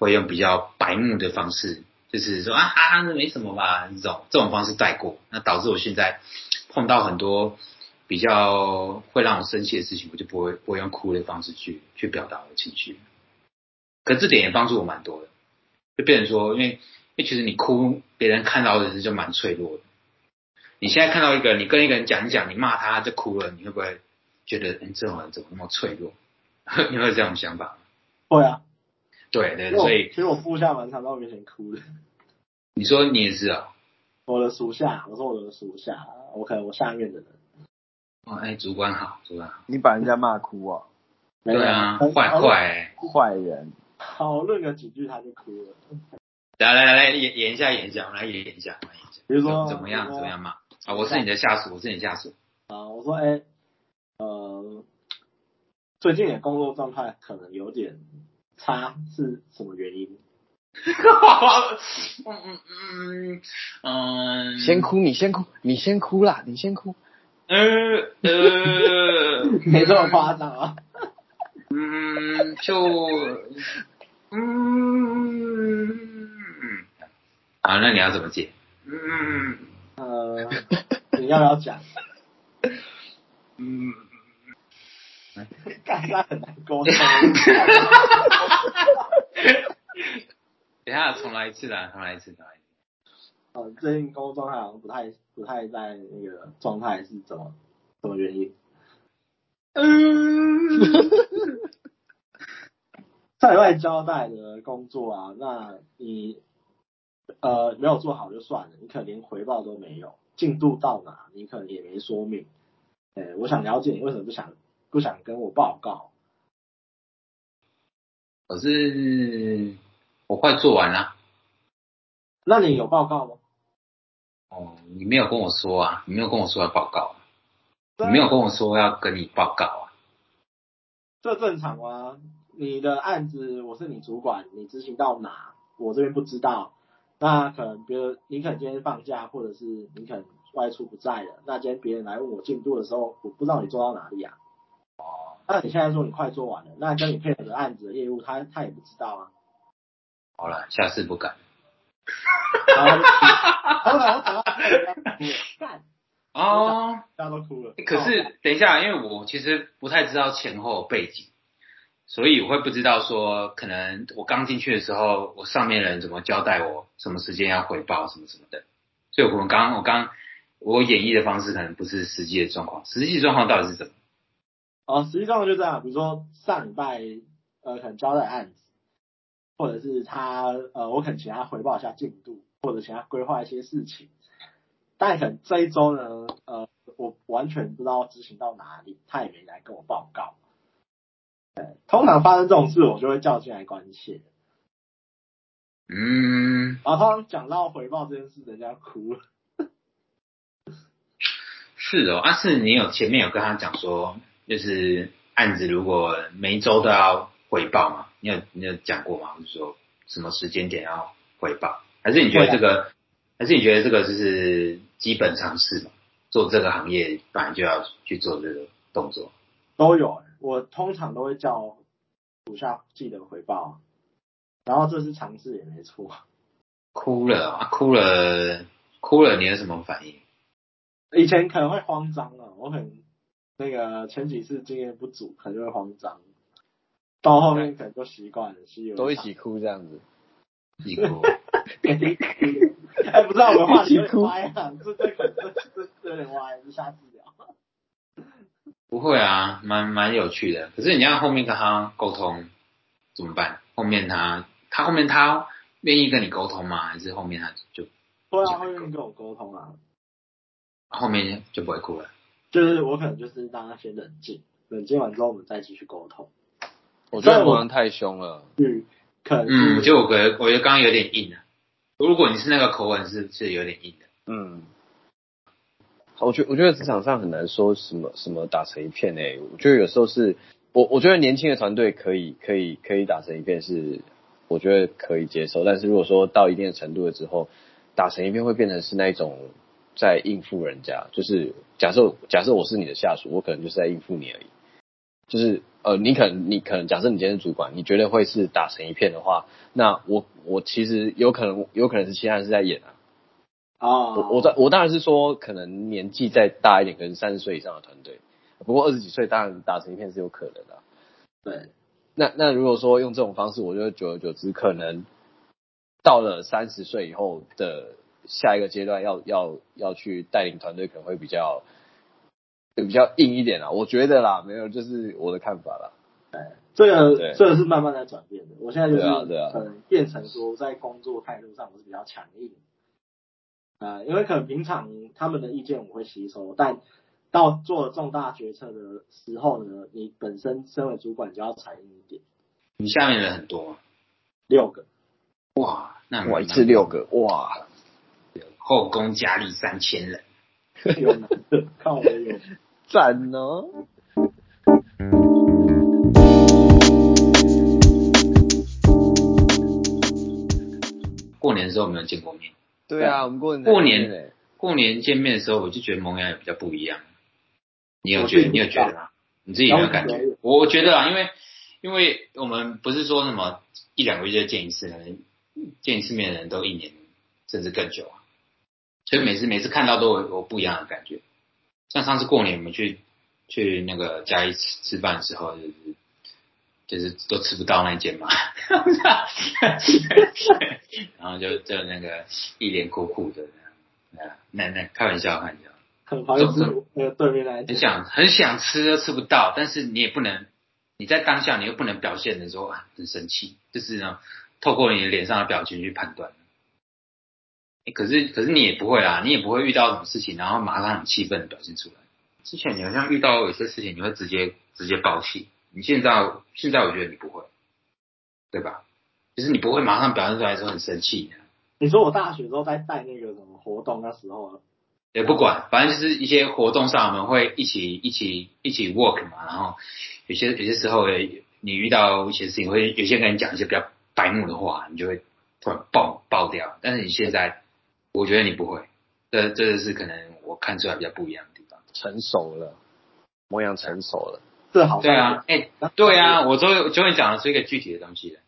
会用比较白目的方式，就是说啊啊，那没什么吧，这种这种方式带过，那导致我现在碰到很多比较会让我生气的事情，我就不会不会用哭的方式去去表达我的情绪。可这点也帮助我蛮多的，就变成说，因为。因为其实你哭，别人看到的是就蛮脆弱的。你现在看到一个，你跟一个人讲一讲，你骂他就哭了，你会不会觉得，嗯，这种人怎么那么脆弱？你会有这种想法吗？会啊。对对，所以其实我副下蛮常在我面前哭的。你说你也是啊？我的属下，我说我的属下，我可能我下面的人。哦，哎，主管好，主管好。你把人家骂哭啊？对啊，坏坏坏人。讨论个几句他就哭了。来来来来演演一下演一下，我来演一下，来演一下。比如说怎么样怎么样嘛？啊，我是你的下属，我是你下属。啊，我说哎，呃，最近的工作状态可能有点差，是什么原因？嗯嗯嗯嗯，先哭，你先哭，你先哭啦，你先哭。呃呃，没这么夸张啊。嗯，就嗯。好，那你要怎么接？嗯，呃，你要不要讲？嗯，刚刚很难沟通。等下重来一次啦，重来一次，重来一次。呃，最近工作状态好像不太不太在那个状态，是怎么什么原因？嗯，在外交代的工作啊，那你。呃，没有做好就算了，你可能连回报都没有，进度到哪你可能也没说明。哎，我想了解你为什么不想不想跟我报告？可是我快做完了。那你有报告吗？哦，你没有跟我说啊，你没有跟我说要报告，你没有跟我说要跟你报告啊。这正常啊，你的案子我是你主管，你执行到哪，我这边不知道。那可能，比如你可能今天放假，或者是你可能外出不在了。那今天别人来问我进度的时候，我不知道你做到哪里啊。哦。那你现在说你快做完了，那跟你配合的案子的业务，他他也不知道啊。好了，下次不敢。哈哈哈好了，我等下干。哦。大家都哭了。可是等一下，因为我其实不太知道前后背景。所以我会不知道说，可能我刚进去的时候，我上面人怎么交代我，什么时间要回报，什么什么的。所以我们刚我刚我演绎的方式可能不是实际的状况，实际状况到底是怎么？哦，实际状况就这样，比如说上礼拜呃可能交代案子，或者是他呃我可能请他回报一下进度，或者请他规划一些事情，但可能这一周呢呃我完全不知道执行到哪里，他也没来跟我报告。通常发生这种事，我就会叫进来关切。嗯，然后通常讲到回报这件事，人家哭了。是哦，啊，是你有前面有跟他讲说，就是案子如果每一周都要回报嘛？你有你有讲过吗？就是说什么时间点要回报？还是你觉得这个？还是你觉得这个就是基本常识嘛？做这个行业本来就要去做这个动作。都有，我通常都会叫属下记得回报，然后这是尝试也没错。哭了啊，哭了，哭了，你有什么反应？以前可能会慌张啊，我很那个前几次经验不足，可能就会慌张，到后面可能就习惯了，都一起哭这样子，一起哭，哎，不知道我们话题有点歪啊，这这这这有点歪，下次聊。不会啊，蛮蛮有趣的。可是你要后面跟他沟通怎么办？后面他他后面他愿意跟你沟通吗？还是后面他就会啊，会愿意跟我沟通啊。后面就不会哭了？就是我可能就是让他先冷静，冷静完之后我们再继续沟通。我觉得魔人太凶了。嗯，可能嗯，就我觉得我觉得刚刚有点硬啊。如果你是那个口吻是是有点硬的，嗯，我觉我觉得职场上很难说什么什么打成一片诶、我觉得有时候是我我觉得年轻的团队可以可以可以打成一片是我觉得可以接受，但是如果说到一定的程度了之后，打成一片会变成是那种在应付人家，就是假设假设我是你的下属，我可能就是在应付你而已，就是呃你可能你可能假设你今天是主管，你觉得会是打成一片的话，那我我其实有可能有可能是其他人是在演啊。啊，我我当我当然是说，可能年纪再大一点，可能三十岁以上的团队，不过二十几岁当然打成一片是有可能的啊、对。那那如果说用这种方式，我觉得久而久之，可能到了三十岁以后的下一个阶段要，要要去带领团队，可能会比较比较硬一点啊。我觉得啦，没有，就是我的看法啦。这个对这个是慢慢在转变的。我现在就是可能变成说，在工作态度上我是比较强硬，呃，因为可能平常他们的意见我会吸收，但到做重大决策的时候呢，你本身身为主管就要强硬一点。你下面人很多，六个，哇，那我，一次六个，哇，后宫佳丽三千人，看我有。赞哦！过年的时候没有见过面，对啊，我们过年过年欸过年见面的时候我就觉得萌芽也比较不一样。你有觉得？你有觉得吗？你自己有没有感觉？我我觉得啊，因为因为我们不是说什么一两个月就见一次，可能见一次面的人都一年甚至更久啊，所以每次每次看到都有有不一样的感觉。像上次过年我们去去那个家里吃吃饭的时候，就是就是都吃不到那间嘛，然后就就那个一脸酷酷的，那那那开玩笑开玩笑。很好像是那个对面那一间，很想很想吃又吃不到，但是你也不能，你在当下你又不能表现的说啊很生气，就是呢透过你脸上的表情去判断。诶可是可是你也不会啦，你也不会遇到什么事情，然后马上很气愤的表现出来。之前你好像遇到有些事情，你会直接直接爆气，你现在现在我觉得你不会，对吧？就是你不会马上表现出来说很生气，你说我大学时候在带那个什么活动那时候，也不管，反正就是一些活动上我们会一起一起一起 work 嘛，然后有些有些时候你遇到一些事情，会有些人讲一些比较白目的话，你就会突然爆爆掉。但是你现在，我觉得你不会，这这个是可能我看出来比较不一样的地方。成熟了，模样成熟了。这好像对啊，哎、对啊，我终于终于讲的是一个具体的东西了。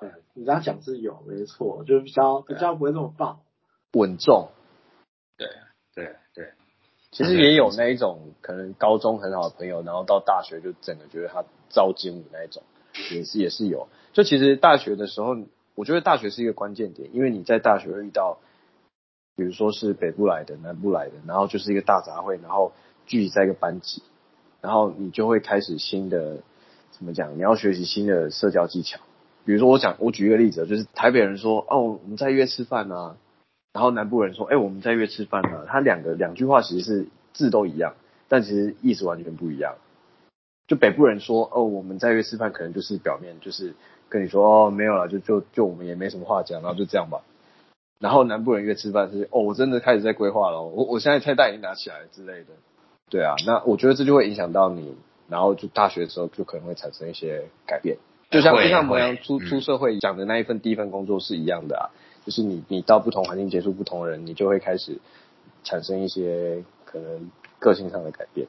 对，你这样讲是有没错，就比较比较不会那么棒。稳重。对对对，其实也有那一种可能高中很好的朋友，然后到大学就整个觉得他招精武那一种，也是也是有。就其实大学的时候，我觉得大学是一个关键点，因为你在大学会遇到，比如说是北部来的、南部来的，然后就是一个大杂烩，然后聚集在一个班级，然后你就会开始新的怎么讲？你要学习新的社交技巧。比如说我讲，我举一个例子，就是台北人说哦，我们在约吃饭啊，然后南部人说，哎、我们在约吃饭啊。他两个两句话其实是字都一样，但其实意思完全不一样。就北部人说，哦，我们在约吃饭，可能就是表面就是跟你说，哦，没有了，就就就我们也没什么话讲，然后就这样吧。然后南部人约吃饭是，哦，我真的开始在规划了，我我现在菜单已经拿起来之类的。对啊，那我觉得这就会影响到你，然后就大学的时候就可能会产生一些改变。就像就像模会样出嗯出社会讲的那一份第一份工作是一样的啊，就是你你到不同环境接触不同人，你就会开始产生一些可能个性上的改变。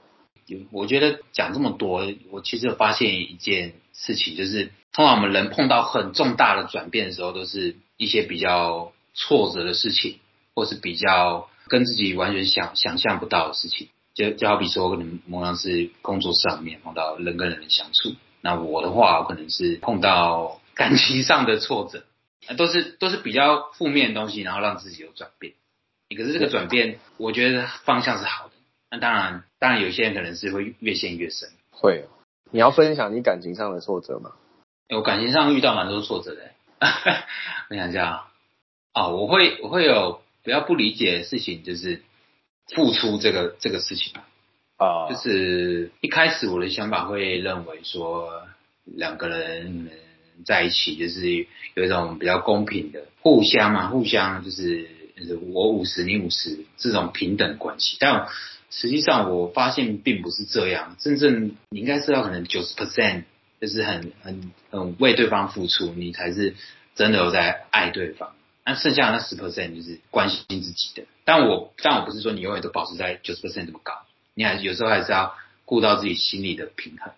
我觉得讲这么多，我其实有发现一件事情，就是通常我们人碰到很重大的转变的时候，都是一些比较挫折的事情，或是比较跟自己完全想想象不到的事情。就就好比说，可能模样是工作上面碰到人跟人的相处，那我的话，可能是碰到 感情上的挫折，那都是都是比较负面的东西，然后让自己有转变。可是这个转变，我觉得方向是好的。那当然，当然有些人可能是会越陷越深。会，你要分享你感情上的挫折吗？我感情上遇到蛮多挫折的，我想一下啊，我会我会有比较不理解的事情，就是付出这个这个事情啊，就是一开始我的想法会认为说两个人在一起就是有一种比较公平的互相嘛，互相就是我五十你五十这种平等关系，但实际上我发现并不是这样，真正你应该是要可能九十 percent。就是很很很为对方付出，你才是真的有在爱对方。那剩下的那十 percent 就是关心自己的。但我但我不是说你永远都保持在九十 percent 这么高，你还有时候还是要顾到自己心里的平衡。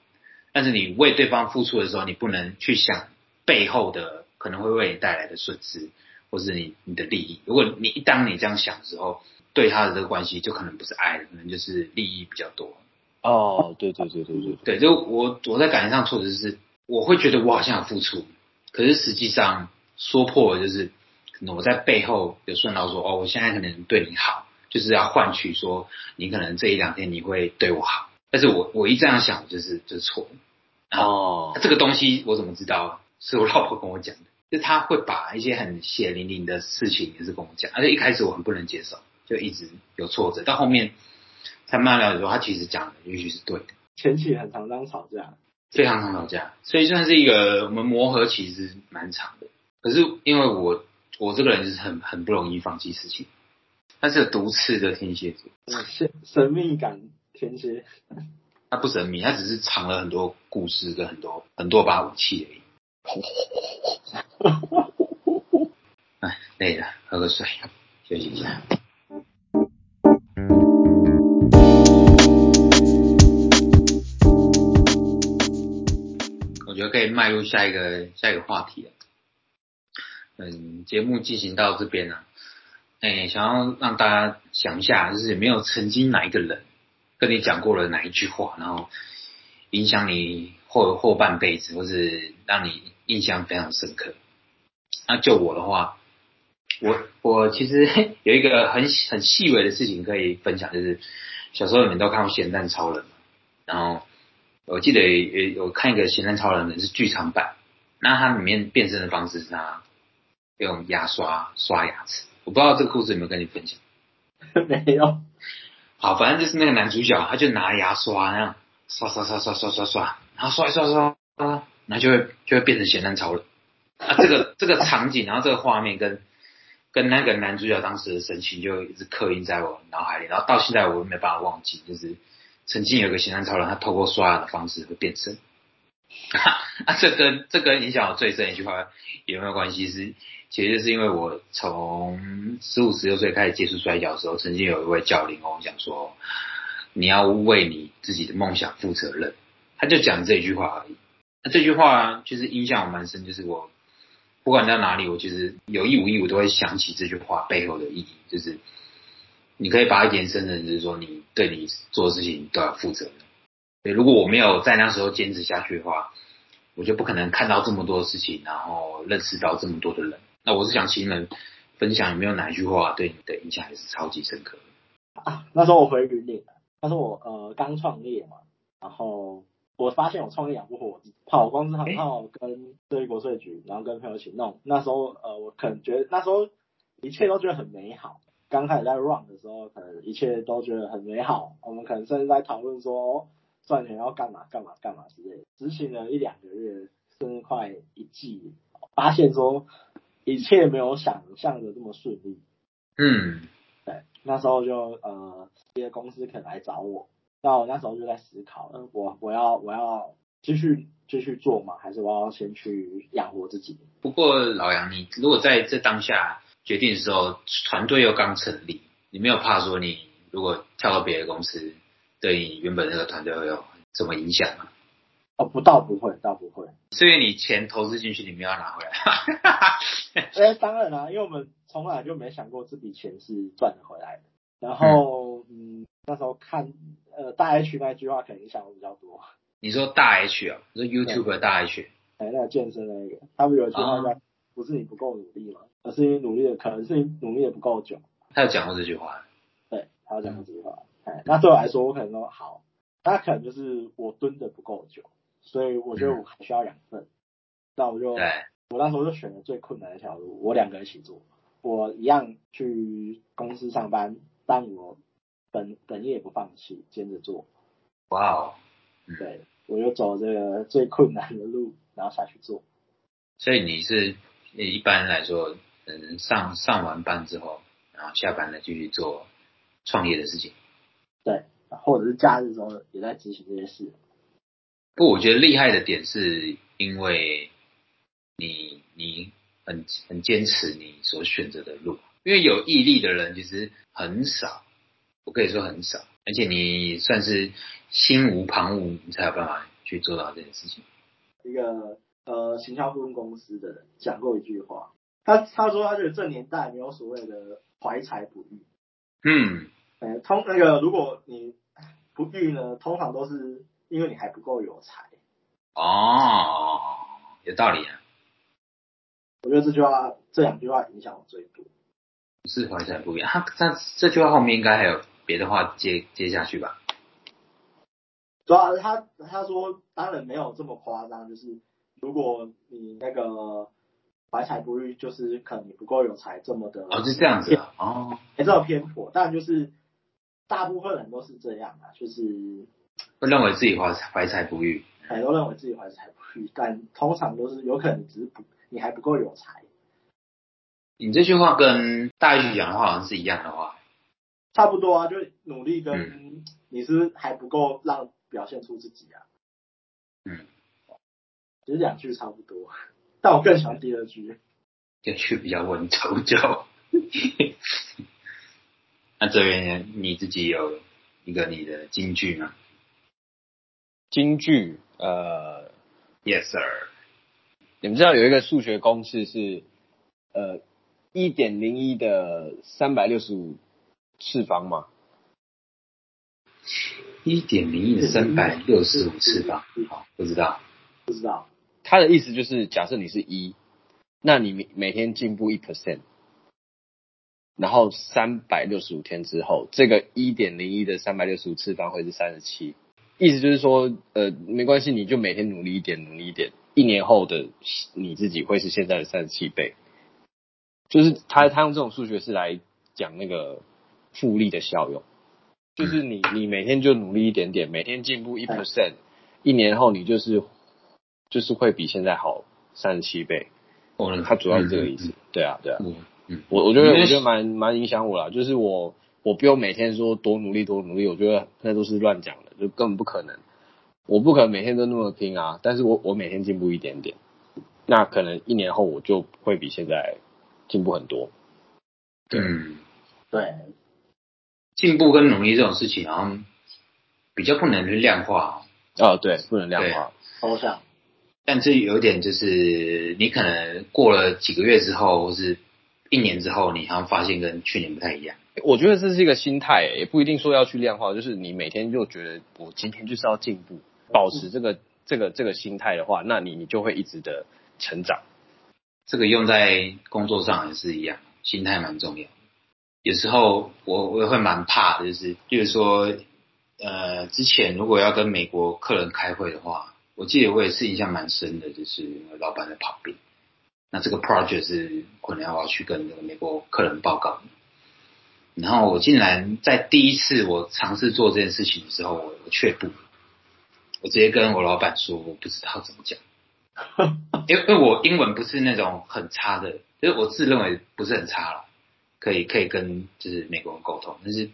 但是你为对方付出的时候，你不能去想背后的可能会为你带来的损失，或是你你的利益。如果你一当你这样想的时候，对他的这个关系就可能不是爱了，可能就是利益比较多。哦，对对对对对对，就我我在感情上挫折是，我会觉得我好像有付出，可是实际上说破了就是，我在背后有顺道说，哦，我现在可能对你好，就是要换取说你可能这一两天你会对我好，但是我我一这样想就是就是错哦，这个东西我怎么知道？是我老婆跟我讲的，就她会把一些很血淋淋的事情也是跟我讲，而且一开始我很不能接受，就一直有挫折，到后面。才慢慢了解说，他其实讲的也许是对的。前期很常常吵架，非常常吵架，所以算是一个我们磨合其实蛮长的。可是因为我我这个人就是很很不容易放弃事情，他是毒刺的天蝎座，神神秘感天蝎，他不神秘，他只是藏了很多故事跟很多很多把武器而已。哎，累了，喝个水，休息一下。我觉得可以迈入下一个下一个话题了。嗯，节目进行到这边呢，哎，想要让大家想一下，就是有没有曾经哪一个人跟你讲过了哪一句话，然后影响你后后半辈子，或是让你印象非常深刻？那就我的话，我我其实 有一个很很细微的事情可以分享，就是小时候你们都看过《咸蛋超人》然后。我记得有有看一个《咸蛋超人》的是剧场版，那它里面变身的方式是他用牙刷刷牙齿。我不知道这个故事有没有跟你分享？没有。好，反正就是那个男主角，他就拿牙刷那样刷刷刷刷刷刷刷，然后刷刷刷刷，然后就会就会变成咸蛋超人。啊，这个这个场景，然后这个画面跟跟那个男主角当时的神情就一直刻印在我脑海里，然后到现在我都没办法忘记，就是。曾经有个咸蛋超人，他透过刷牙的方式会变身。啊，这跟这跟影响我最深一句话有没有关系？是，其实是因为我从十五十六岁开始接触摔跤的时候，曾经有一位教练跟我讲说，你要为你自己的梦想负责任。他就讲这句话而已。那这句话就是影响我蛮深，就是我不管在哪里，我其实有意无意我都会想起这句话背后的意义，就是。你可以把它延伸成，就是说你对你做的事情都要负责对，如果我没有在那时候坚持下去的话，我就不可能看到这么多事情，然后认识到这么多的人。那我是想请你们分享有没有哪一句话对你的印象还是超级深刻啊？那时候我回云岭，那时候我呃刚创业嘛，然后我发现我创业养不活，跑公司行号跟对国税局，然后跟朋友一起弄。那时候呃我可能觉得那时候一切都觉得很美好。刚开始在 run 的时候，可能一切都觉得很美好，我们可能甚至在讨论说赚钱要干嘛干嘛干嘛之类。执行了一两个月，甚至快一季，发现说一切没有想象的这么顺利。嗯，对，那时候就呃，一些公司可能来找我，那我那时候就在思考，我我要我要继续继续做嘛，还是我要先去养活自己？不过老杨，你如果在这当下。决定的时候，团队又刚成立，你没有怕说你如果跳到别的公司，对你原本那个团队会有什么影响吗？哦，不，倒不会，倒不会。是因为你钱投资进去，你没有拿回来。哎，当然啦，因为我们从来就没想过这笔钱是赚得回来的。然后，嗯，那时候看呃大 H 那句话，可能影响我比较多。你说大 H 啊？你说 YouTube 大 H？哎，那个健身那个，他们有一句话叫“不是你不够努力吗？”而是你努力的，可能是你努力的不够久。他有讲过这句话。对，他有讲过这句话。哎，那对我来说，我可能说好，那可能就是我蹲的不够久，所以我觉得我还需要养分。那我就对，我那时候就选了最困难的一条路，我两个人一起做，我一样去公司上班，但我本本业不放弃，兼着做。哇哦，对，我就走这个最困难的路，然后下去做。所以你是一般来说，嗯，上上完班之后，然后下班了继续做创业的事情。对，或者是假日中也在执行这些事。不，我觉得厉害的点是因为你你很很坚持你所选择的路，因为有毅力的人其实很少，我可以说很少，而且你算是心无旁骛，你才有办法去做到这件事情。一个呃行销顾问公司的人讲过一句话，他他说他觉得这年代没有所谓的怀才不遇，嗯，呃，通那个如果你不遇呢，通常都是因为你还不够有才。哦，有道理啊，我觉得这句话这两句话影响我最多。不是怀才不遇。他他这句话后面应该还有别的话接接下去吧？主要他他说，当然没有这么夸张，就是如果你那个怀才不遇，就是可能你不够有才，这么的哦，是这样子啊，哦，没这么偏颇，但就是大部分人都是这样啊，就是会认为自己怀怀才不遇。很多认为自己怀才不遇，但通常都是有可能你只是不你还不够有才，你这句话跟大一讲的话好像是一样的话。差不多啊，就努力跟嗯你是还不够让表现出自己啊，嗯，其实两句差不多，但我更喜欢第二句。这句比较文绉绉。那这边你自己有一个你的金句吗京剧，呃，？Yes sir。你们知道有一个数学公式是，呃，一点零一的三百六十五次方吗？一点零一的三百六十五次方，好，不知道。不知道，他的意思就是，假设你是一，那你每每天进步一 percent，然后三百六十五天之后，这个一点零一的三百六十五次方会是三十七。意思就是说，呃，没关系，你就每天努力一点，努力一点，一年后的你自己会是现在的三十七倍。就是他他用这种数学式来讲那个复利的效用，就是你你每天就努力一点点，每天进步一 percent，一年后你就是就是会比现在好三十七倍。哦，他主要是这个意思。对啊，对啊。嗯嗯，我我觉得我觉得蛮蛮影响我啦，就是我我不用每天说多努力多努力，我觉得那都是乱讲的，就根本不可能。我不可能每天都那么拼啊，但是我我每天进步一点点，那可能一年后我就会比现在进步很多。嗯，对，进步跟努力这种事情，好像比较不能去量化。哦，对，不能量化。抽象，但这有点就是，你可能过了几个月之后，或是一年之后，你好像发现跟去年不太一样。我觉得这是一个心态，也不一定说要去量化，就是你每天就觉得我今天就是要进步，保持这个这个这个心态的话，那你你就会一直的成长。这个用在工作上也是一样，心态蛮重要。有时候我我也会蛮怕的，就是比如说，呃，之前如果要跟美国客人开会的话，我记得我也是印象蛮深的，就是老板在旁边，那这个 project 是可能要去跟那个美国客人报告。然后我竟然在第一次我尝试做这件事情的时候，我我却步了，我直接跟我老板说我不知道怎么讲。因为因为我英文不是那种很差的，就是我自认为不是很差了，可以可以跟就是美国人沟通，但是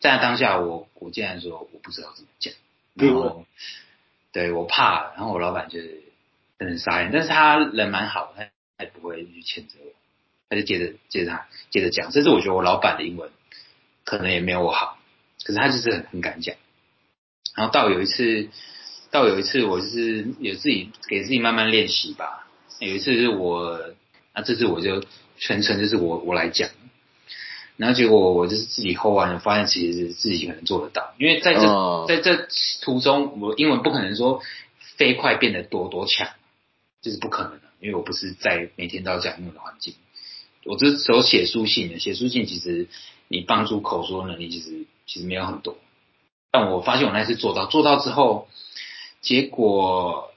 在当下我我竟然说我不知道怎么讲，然后对我怕，然后我老板就是很傻眼，但是他人蛮好，他他也不会去谴责我，他就接着接着他接着讲，甚至我觉得我老板的英文可能也没有我好，可是他就是很很敢讲，然后到有一次。到有一次，我就是有自己给自己慢慢练习吧。有一次是我，那这次我就全程就是我我来讲，然后结果我就是自己 hold 完了，发现其实是自己可能做得到，因为在这、哦在这途中，我英文不可能说飞快变得多多强，这是不可能的，因为我不是在每天都要讲英文的环境。我这时候写书信的，写书信其实你帮助口说能力其实其实没有很多，但我发现我那次做到，做到之后，结果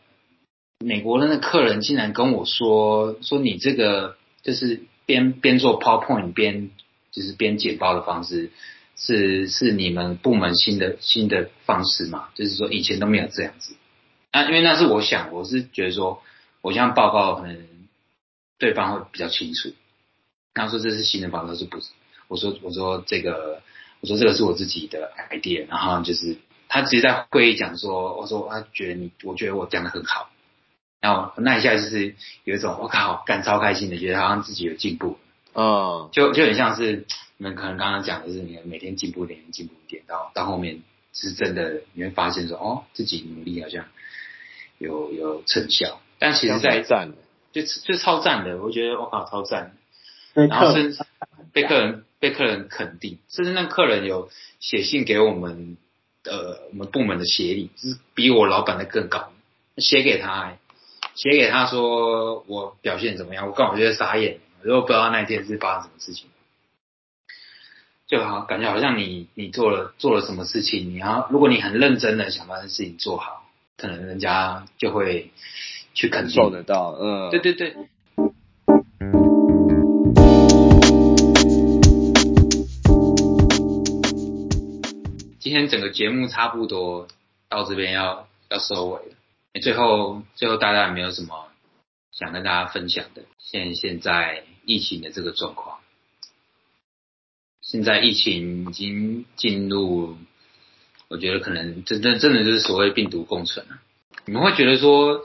美国人的客人竟然跟我说，说你这个就是边边做 PowerPoint 边就是边简报的方式，是是你们部门新的新的方式嘛？就是说以前都没有这样子。啊，因为那是我想，我是觉得说，我这样报告可能对方会比较清楚。他说这是新的方式，是不是？我说我说这个，我说这个是我自己的 idea，然后就是他直接在会议讲说，我说他觉得你，我觉得我讲的很好，然后那一下就是有一种我靠，干超开心的，觉得好像自己有进步，嗯，就就很像是你们可能刚刚讲的是，你每天进步一点，进步一点，到到后面是真的你会发现说，哦，自己努力好像有有成效，但其实在赞的，就就超赞的，我觉得我靠超赞，被然后客甚至被客人被客人肯定，甚至那客人有写信给我们呃我们部门的协理，就是比我老板的更高，写给他、欸写给他说我表现怎么样，我刚好觉得傻眼，我都不知道那一天是发生什么事情，就好感觉好像你你做了做了什么事情，你要如果你很认真的想把这事情做好，可能人家就会去肯定受得到，嗯，对对对。今天整个节目差不多到这边要要收尾了。最后最后大家有没有什么想跟大家分享的？现现在疫情的这个状况，现在疫情已经进入，我觉得可能真真真的就是所谓病毒共存了。你们会觉得说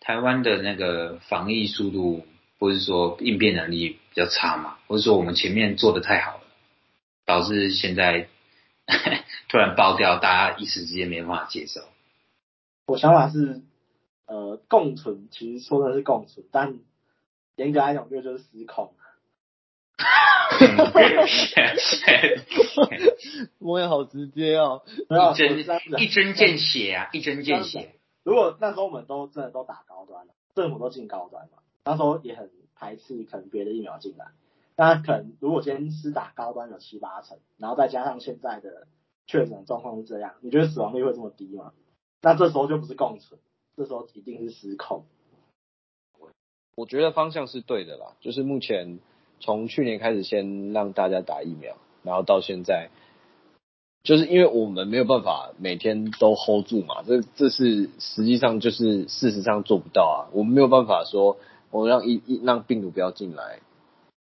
台湾的那个防疫速度，或是说应变能力比较差嘛，或者说我们前面做的太好了，导致现在 突然爆掉，大家一时之间没办法接受。我想法是，呃，共存其实说的是共存，但严格来讲，这个就是失控。我也好直接哦，一针一针见血啊，一针见血。如果那时候我们都真的都打高端了，政府都进高端嘛，那时候也很排斥可能别的疫苗进来。那可能如果今天是打高端有七八成，然后再加上现在的确诊状况是这样，你觉得死亡率会这么低吗？那这时候就不是共存，这时候一定是失控。我觉得方向是对的啦，就是目前从去年开始先让大家打疫苗，然后到现在，就是因为我们没有办法每天都 hold 住嘛，这这是实际上就是事实上做不到啊，我们没有办法说我让一一让病毒不要进来，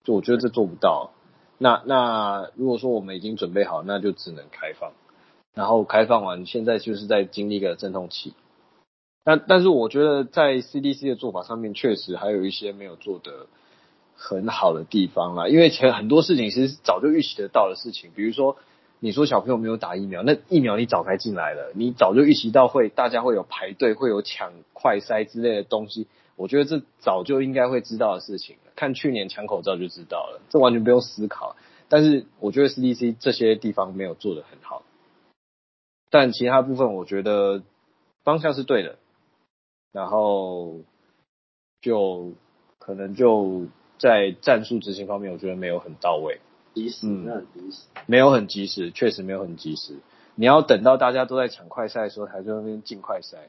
就我觉得这做不到。那那如果说我们已经准备好，那就只能开放，然后开放完，现在就是在经历一个阵痛期。但但是我觉得在 CDC 的做法上面，确实还有一些没有做的很好的地方啦。因为其实很多事情其实早就预期得到的事情，比如说你说小朋友没有打疫苗，那疫苗你早该进来了，你早就预期到会大家会有排队，会有抢快筛之类的东西。我觉得这早就应该会知道的事情，看去年抢口罩就知道了，这完全不用思考。但是我觉得 CDC 这些地方没有做得很好，但其他部分我觉得方向是对的。然后就可能就在战术执行方面，我觉得没有很到位，及时，嗯那很及时。没有很及时，确实没有很及时。你要等到大家都在抢快赛的时候，才在那边进快赛。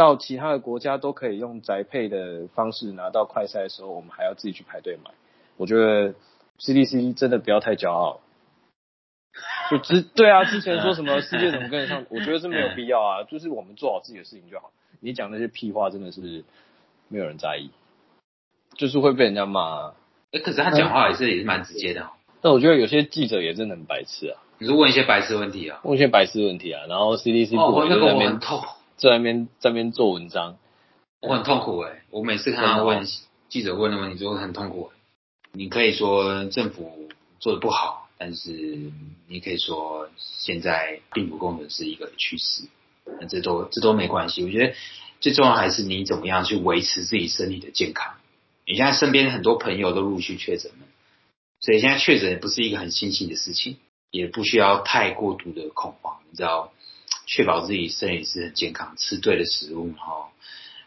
到其他的国家都可以用宅配的方式拿到快赛的时候，我们还要自己去排队买。我觉得 CDC 真的不要太骄傲。就之对啊，之前说什么世界怎么跟得上，我觉得是没有必要啊，就是我们做好自己的事情就好。你讲那些屁话真的是没有人在意，就是会被人家骂、啊。哎，可是他讲话也是也是蛮直接的、哦。但我觉得有些记者也真的很白痴啊，你是问一些白痴问题啊？问一些白痴问题啊，然后 CDC 部哦，那个门就在那边我很痛，在那边在那边做文章，我很痛苦哎、我每次看他问记者问的问题，就会很痛苦、你可以说政府做的不好，但是你可以说现在病毒共存是一个趋势，那这都这都没关系。我觉得最重要还是你怎么样去维持自己身体的健康。你现在身边很多朋友都陆续确诊了，所以现在确诊也不是一个很新奇的事情，也不需要太过度的恐慌。你知道，确保自己身体是很健康，吃对的食物，哈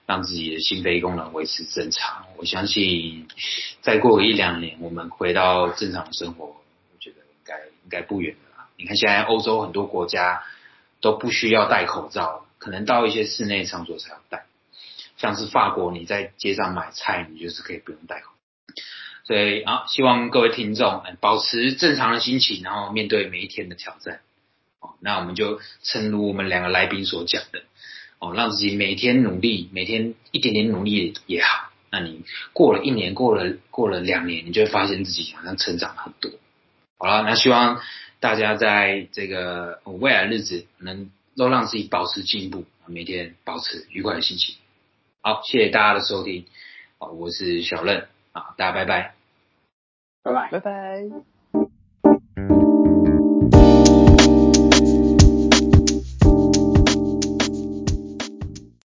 让自己的心肺功能维持正常。我相信再过一两年，我们回到正常的生活，我觉得应该应该不远了。你看现在欧洲很多国家都不需要戴口罩，可能到一些室内场所才要戴。像是法国，你在街上买菜，你就是可以不用戴口罩。所以啊，希望各位听众保持正常的心情，然后面对每一天的挑战。哦，那我们就诚如我们两个来宾所讲的，哦，让自己每天努力，每天一点点努力也好。那你过了一年，过了过了两年，你就会发现自己好像成长很多。好了，那希望大家在这个未来日子能都让自己保持进步，每天保持愉快的心情。好，谢谢大家的收听，好，我是小任，啊，大家拜拜，拜拜，拜拜。